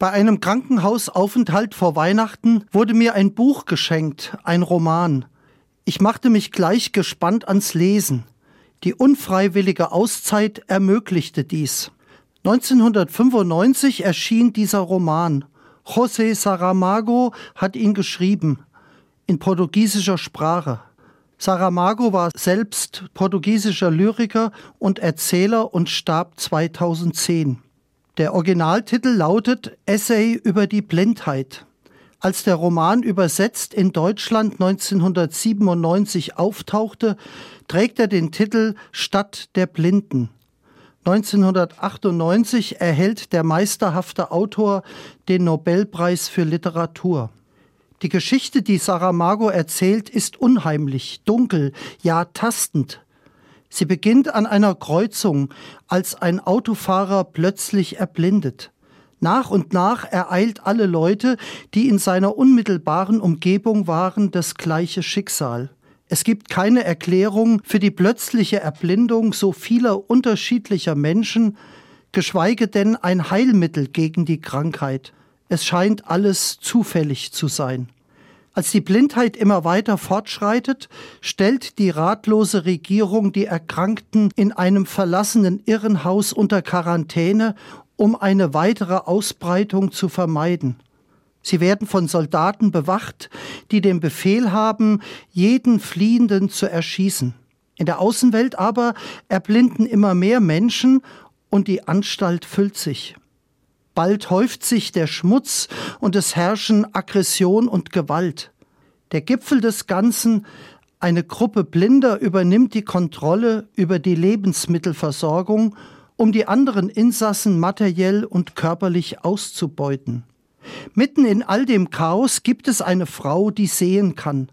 Bei einem Krankenhausaufenthalt vor Weihnachten wurde mir ein Buch geschenkt, ein Roman. Ich machte mich gleich gespannt ans Lesen. Die unfreiwillige Auszeit ermöglichte dies. 1995 erschien dieser Roman. José Saramago hat ihn geschrieben, in portugiesischer Sprache. Saramago war selbst portugiesischer Lyriker und Erzähler und starb 2010. Der Originaltitel lautet Essay über die Blindheit. Als der Roman übersetzt in Deutschland 1997 auftauchte, trägt er den Titel Stadt der Blinden. 1998 erhält der meisterhafte Autor den Nobelpreis für Literatur. Die Geschichte, die Saramago erzählt, ist unheimlich, dunkel, ja tastend. Sie beginnt an einer Kreuzung, als ein Autofahrer plötzlich erblindet. Nach und nach ereilt alle Leute, die in seiner unmittelbaren Umgebung waren, das gleiche Schicksal. Es gibt keine Erklärung für die plötzliche Erblindung so vieler unterschiedlicher Menschen, geschweige denn ein Heilmittel gegen die Krankheit. Es scheint alles zufällig zu sein. Als die Blindheit immer weiter fortschreitet, stellt die ratlose Regierung die Erkrankten in einem verlassenen Irrenhaus unter Quarantäne, um eine weitere Ausbreitung zu vermeiden. Sie werden von Soldaten bewacht, die den Befehl haben, jeden Fliehenden zu erschießen. In der Außenwelt aber erblinden immer mehr Menschen und die Anstalt füllt sich. Bald häuft sich der Schmutz und es herrschen Aggression und Gewalt. Der Gipfel des Ganzen, eine Gruppe Blinder übernimmt die Kontrolle über die Lebensmittelversorgung, um die anderen Insassen materiell und körperlich auszubeuten. Mitten in all dem Chaos gibt es eine Frau, die sehen kann.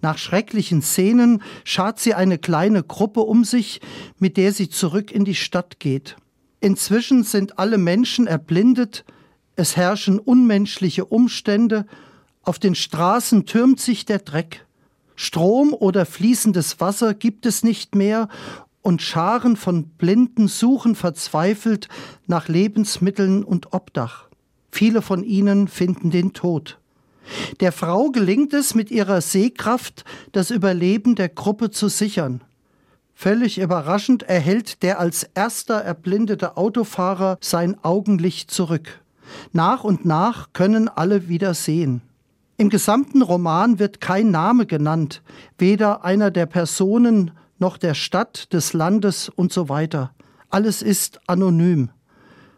Nach schrecklichen Szenen schart sie eine kleine Gruppe um sich, mit der sie zurück in die Stadt geht. Inzwischen sind alle Menschen erblindet, es herrschen unmenschliche Umstände, auf den Straßen türmt sich der Dreck. Strom oder fließendes Wasser gibt es nicht mehr, und Scharen von Blinden suchen verzweifelt nach Lebensmitteln und Obdach. Viele von ihnen finden den Tod. Der Frau gelingt es, mit ihrer Sehkraft das Überleben der Gruppe zu sichern. Völlig überraschend erhält der als erster erblindete Autofahrer sein Augenlicht zurück. Nach und nach können alle wieder sehen. Im gesamten Roman wird kein Name genannt, weder einer der Personen noch der Stadt, des Landes und so weiter. Alles ist anonym.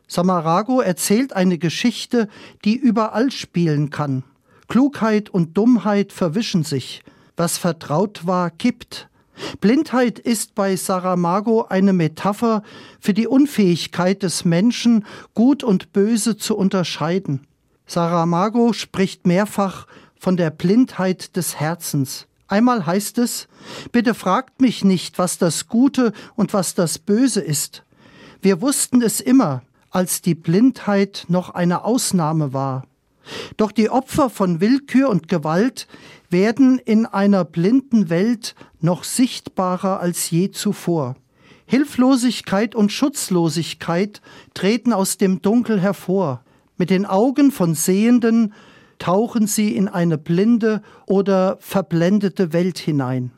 Samarago erzählt eine Geschichte, die überall spielen kann. Klugheit und Dummheit verwischen sich. Was vertraut war, kippt. Blindheit ist bei Saramago eine Metapher für die Unfähigkeit des Menschen, Gut und Böse zu unterscheiden. Saramago spricht mehrfach von der Blindheit des Herzens. Einmal heißt es, bitte fragt mich nicht, was das Gute und was das Böse ist. Wir wussten es immer, als die Blindheit noch eine Ausnahme war. Doch die Opfer von Willkür und Gewalt werden in einer blinden Welt noch sichtbarer als je zuvor. Hilflosigkeit und Schutzlosigkeit treten aus dem Dunkel hervor. Mit den Augen von Sehenden tauchen sie in eine blinde oder verblendete Welt hinein.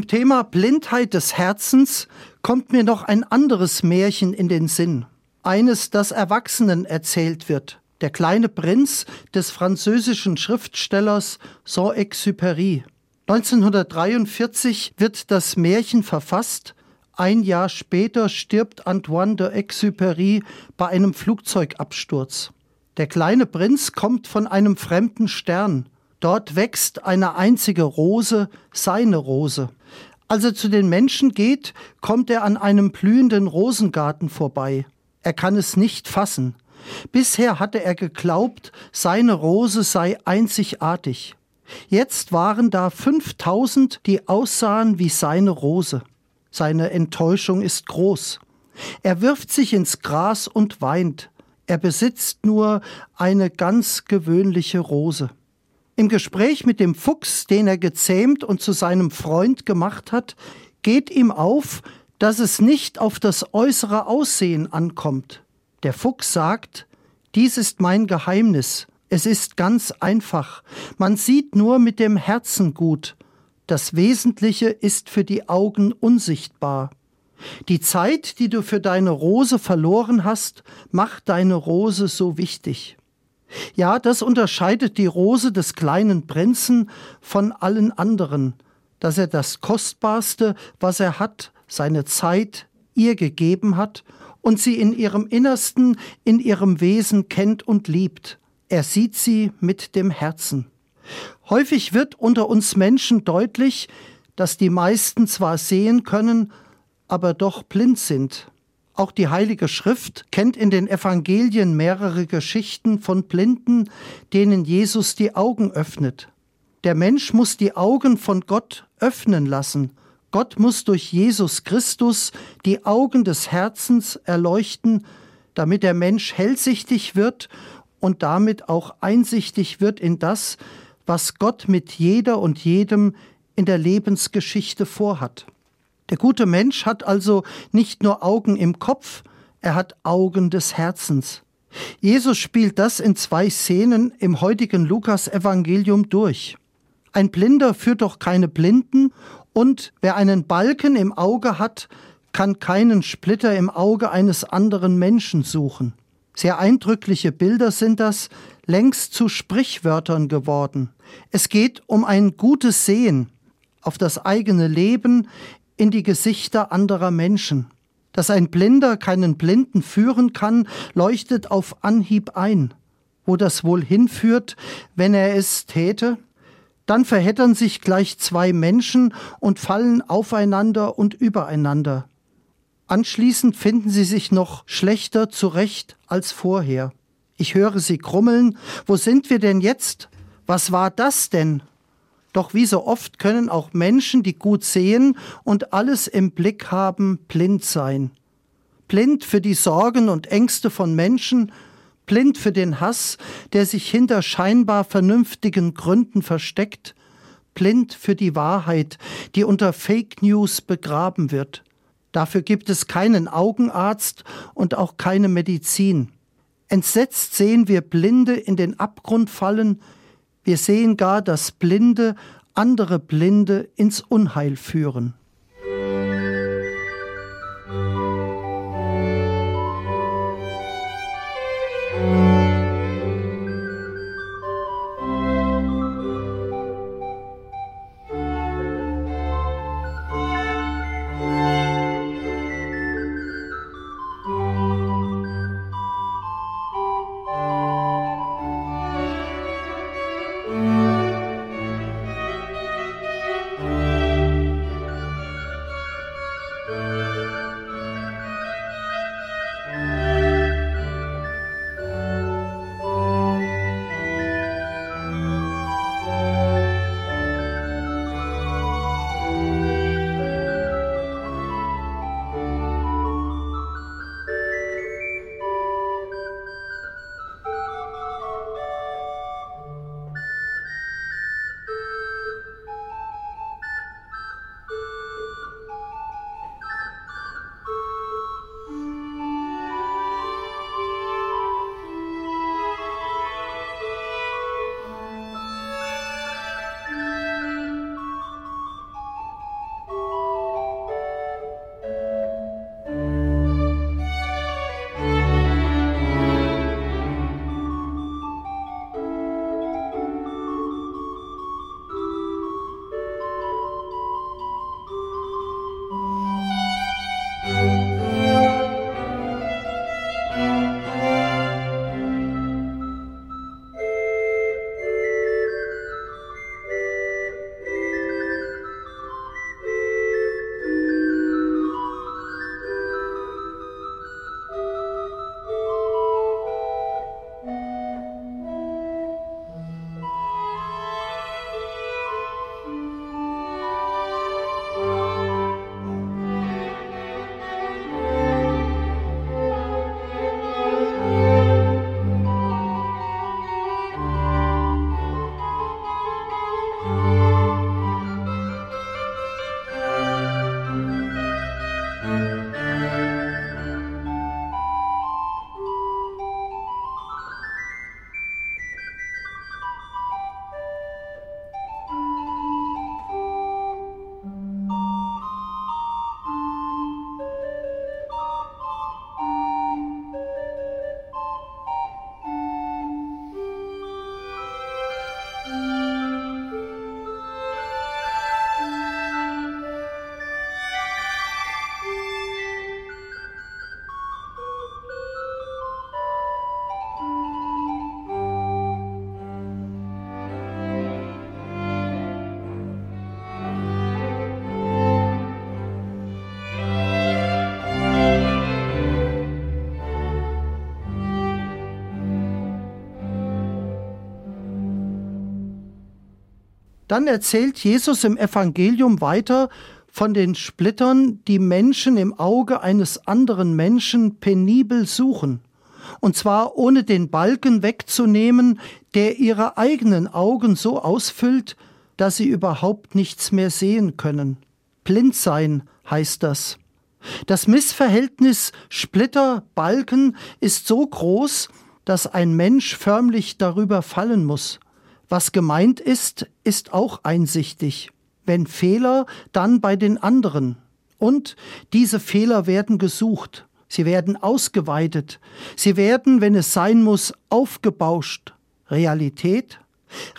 Zum Thema Blindheit des Herzens kommt mir noch ein anderes Märchen in den Sinn. Eines, das Erwachsenen erzählt wird. Der kleine Prinz des französischen Schriftstellers Saint-Exupéry. 1943 wird das Märchen verfasst. Ein Jahr später stirbt Antoine de Exupéry bei einem Flugzeugabsturz. Der kleine Prinz kommt von einem fremden Stern. Dort wächst eine einzige Rose, seine Rose. Als er zu den Menschen geht, kommt er an einem blühenden Rosengarten vorbei. Er kann es nicht fassen. Bisher hatte er geglaubt, seine Rose sei einzigartig. Jetzt waren da 5000, die aussahen wie seine Rose. Seine Enttäuschung ist groß. Er wirft sich ins Gras und weint. Er besitzt nur eine ganz gewöhnliche Rose. Im Gespräch mit dem Fuchs, den er gezähmt und zu seinem Freund gemacht hat, geht ihm auf, dass es nicht auf das äußere Aussehen ankommt. Der Fuchs sagt, dies ist mein Geheimnis, es ist ganz einfach, man sieht nur mit dem Herzen gut, das Wesentliche ist für die Augen unsichtbar. Die Zeit, die du für deine Rose verloren hast, macht deine Rose so wichtig. Ja, das unterscheidet die Rose des kleinen Prinzen von allen anderen, dass er das Kostbarste, was er hat, seine Zeit, ihr gegeben hat und sie in ihrem Innersten, in ihrem Wesen kennt und liebt. Er sieht sie mit dem Herzen. Häufig wird unter uns Menschen deutlich, dass die meisten zwar sehen können, aber doch blind sind. Auch die Heilige Schrift kennt in den Evangelien mehrere Geschichten von Blinden, denen Jesus die Augen öffnet. Der Mensch muss die Augen von Gott öffnen lassen. Gott muss durch Jesus Christus die Augen des Herzens erleuchten, damit der Mensch hellsichtig wird und damit auch einsichtig wird in das, was Gott mit jeder und jedem in der Lebensgeschichte vorhat. Der gute Mensch hat also nicht nur Augen im Kopf, er hat Augen des Herzens. Jesus spielt das in zwei Szenen im heutigen Lukas-Evangelium durch. Ein Blinder führt doch keine Blinden, und wer einen Balken im Auge hat, kann keinen Splitter im Auge eines anderen Menschen suchen. Sehr eindrückliche Bilder sind das, längst zu Sprichwörtern geworden. Es geht um ein gutes Sehen auf das eigene Leben, in die Gesichter anderer Menschen. Dass ein Blinder keinen Blinden führen kann, leuchtet auf Anhieb ein. Wo das wohl hinführt, wenn er es täte? Dann verheddern sich gleich zwei Menschen und fallen aufeinander und übereinander. Anschließend finden sie sich noch schlechter zurecht als vorher. Ich höre sie grummeln, wo sind wir denn jetzt? Was war das denn? Doch wie so oft können auch Menschen, die gut sehen und alles im Blick haben, blind sein. Blind für die Sorgen und Ängste von Menschen, blind für den Hass, der sich hinter scheinbar vernünftigen Gründen versteckt, blind für die Wahrheit, die unter Fake News begraben wird. Dafür gibt es keinen Augenarzt und auch keine Medizin. Entsetzt sehen wir Blinde in den Abgrund fallen, wir sehen gar, dass Blinde andere Blinde ins Unheil führen. Dann erzählt Jesus im Evangelium weiter von den Splittern, die Menschen im Auge eines anderen Menschen penibel suchen. Und zwar ohne den Balken wegzunehmen, der ihre eigenen Augen so ausfüllt, dass sie überhaupt nichts mehr sehen können. Blind sein heißt das. Das Missverhältnis Splitter-Balken ist so groß, dass ein Mensch förmlich darüber fallen muss. Was gemeint ist, ist auch einsichtig. Wenn Fehler, dann bei den anderen. Und diese Fehler werden gesucht, sie werden ausgeweitet, sie werden, wenn es sein muss, aufgebauscht. Realität?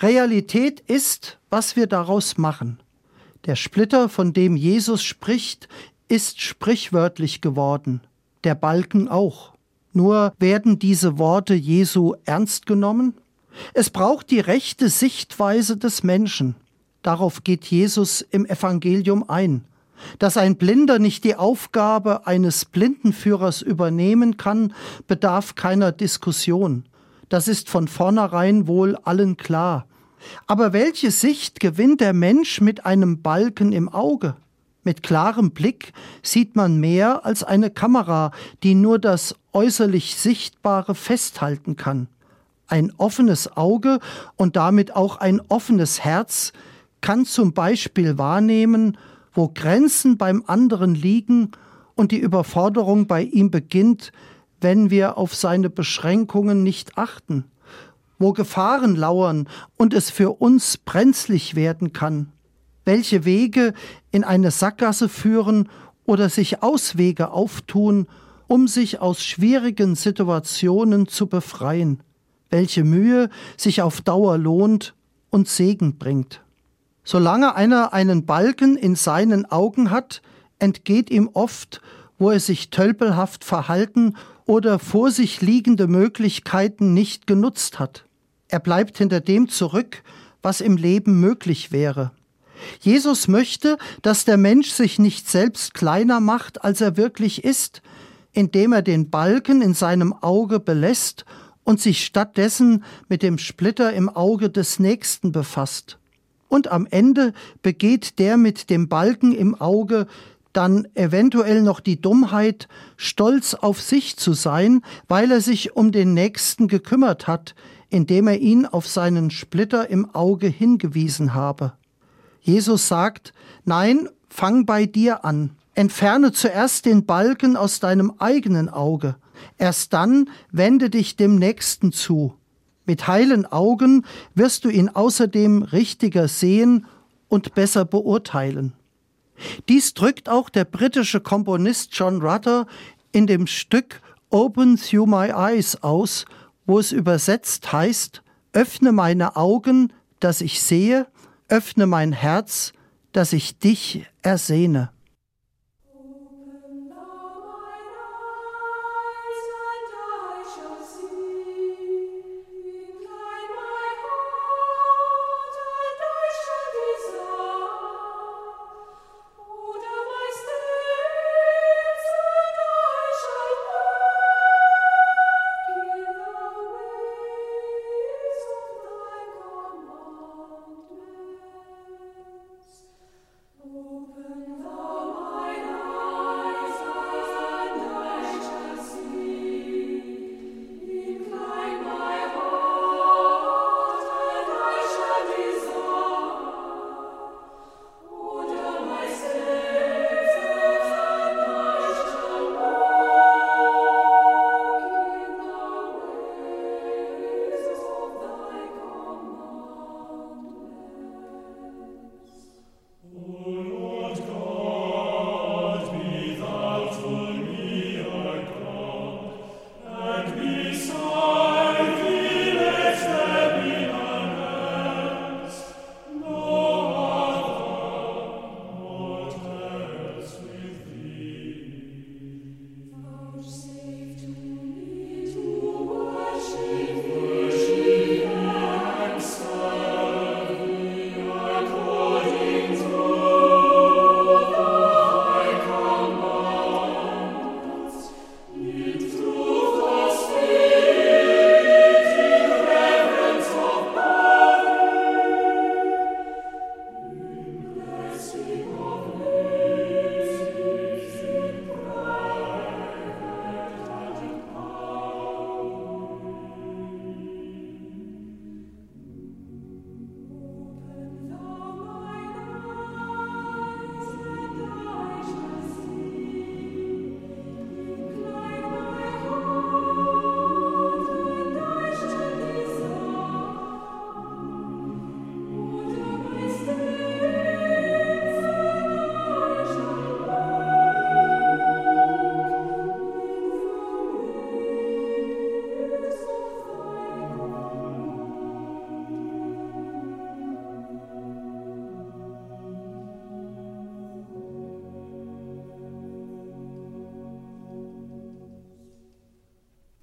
Realität ist, was wir daraus machen. Der Splitter, von dem Jesus spricht, ist sprichwörtlich geworden, der Balken auch. Nur werden diese Worte Jesu ernst genommen? Es braucht die rechte Sichtweise des Menschen. Darauf geht Jesus im Evangelium ein. Dass ein Blinder nicht die Aufgabe eines Blindenführers übernehmen kann, bedarf keiner Diskussion. Das ist von vornherein wohl allen klar. Aber welche Sicht gewinnt der Mensch mit einem Balken im Auge? Mit klarem Blick sieht man mehr als eine Kamera, die nur das äußerlich Sichtbare festhalten kann. Ein offenes Auge und damit auch ein offenes Herz kann zum Beispiel wahrnehmen, wo Grenzen beim anderen liegen und die Überforderung bei ihm beginnt, wenn wir auf seine Beschränkungen nicht achten, wo Gefahren lauern und es für uns brenzlig werden kann welche Wege in eine Sackgasse führen oder sich Auswege auftun, um sich aus schwierigen Situationen zu befreien, welche Mühe sich auf Dauer lohnt und Segen bringt. Solange einer einen Balken in seinen Augen hat, entgeht ihm oft, wo er sich tölpelhaft verhalten oder vor sich liegende Möglichkeiten nicht genutzt hat. Er bleibt hinter dem zurück, was im Leben möglich wäre. Jesus möchte, dass der Mensch sich nicht selbst kleiner macht, als er wirklich ist, indem er den Balken in seinem Auge belässt und sich stattdessen mit dem Splitter im Auge des Nächsten befasst. Und am Ende begeht der mit dem Balken im Auge dann eventuell noch die Dummheit, stolz auf sich zu sein, weil er sich um den Nächsten gekümmert hat, indem er ihn auf seinen Splitter im Auge hingewiesen habe. Jesus sagt, nein, fang bei dir an. Entferne zuerst den Balken aus deinem eigenen Auge. Erst dann wende dich dem Nächsten zu. Mit heilen Augen wirst du ihn außerdem richtiger sehen und besser beurteilen. Dies drückt auch der britische Komponist John Rutter in dem Stück Open Through My Eyes aus, wo es übersetzt heißt, öffne meine Augen, dass ich sehe, öffne mein Herz, dass ich dich ersehne.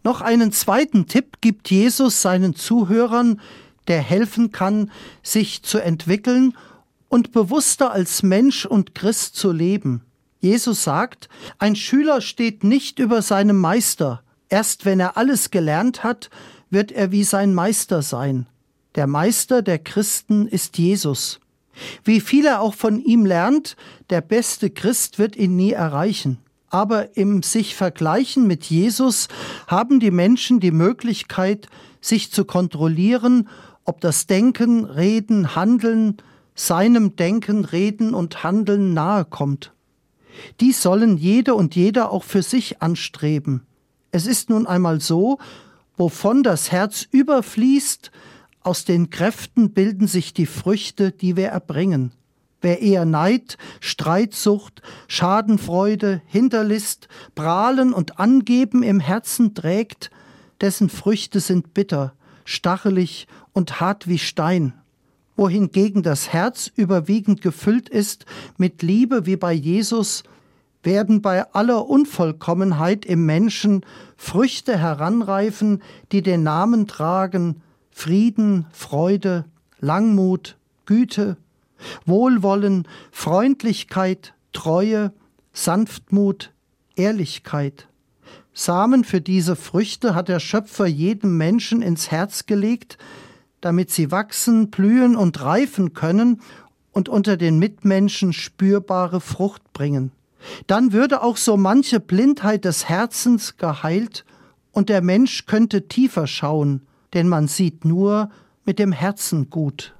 Noch einen zweiten Tipp gibt Jesus seinen Zuhörern, der helfen kann, sich zu entwickeln und bewusster als Mensch und Christ zu leben. Jesus sagt, ein Schüler steht nicht über seinem Meister. Erst wenn er alles gelernt hat, wird er wie sein Meister sein. Der Meister der Christen ist Jesus. Wie viel er auch von ihm lernt, der beste Christ wird ihn nie erreichen. Aber im sich vergleichen mit Jesus haben die Menschen die Möglichkeit, sich zu kontrollieren, ob das Denken, Reden, Handeln seinem Denken, Reden und Handeln nahe kommt. Dies sollen jede und jeder auch für sich anstreben. Es ist nun einmal so, wovon das Herz überfließt, aus den Kräften bilden sich die Früchte, die wir erbringen. Wer eher Neid, Streitsucht, Schadenfreude, Hinterlist, Prahlen und Angeben im Herzen trägt, dessen Früchte sind bitter, stachelig und hart wie Stein. Wohingegen das Herz überwiegend gefüllt ist mit Liebe wie bei Jesus, werden bei aller Unvollkommenheit im Menschen Früchte heranreifen, die den Namen tragen Frieden, Freude, Langmut, Güte, Wohlwollen, Freundlichkeit, Treue, Sanftmut, Ehrlichkeit. Samen für diese Früchte hat der Schöpfer jedem Menschen ins Herz gelegt, damit sie wachsen, blühen und reifen können und unter den Mitmenschen spürbare Frucht bringen. Dann würde auch so manche Blindheit des Herzens geheilt und der Mensch könnte tiefer schauen, denn man sieht nur mit dem Herzen gut.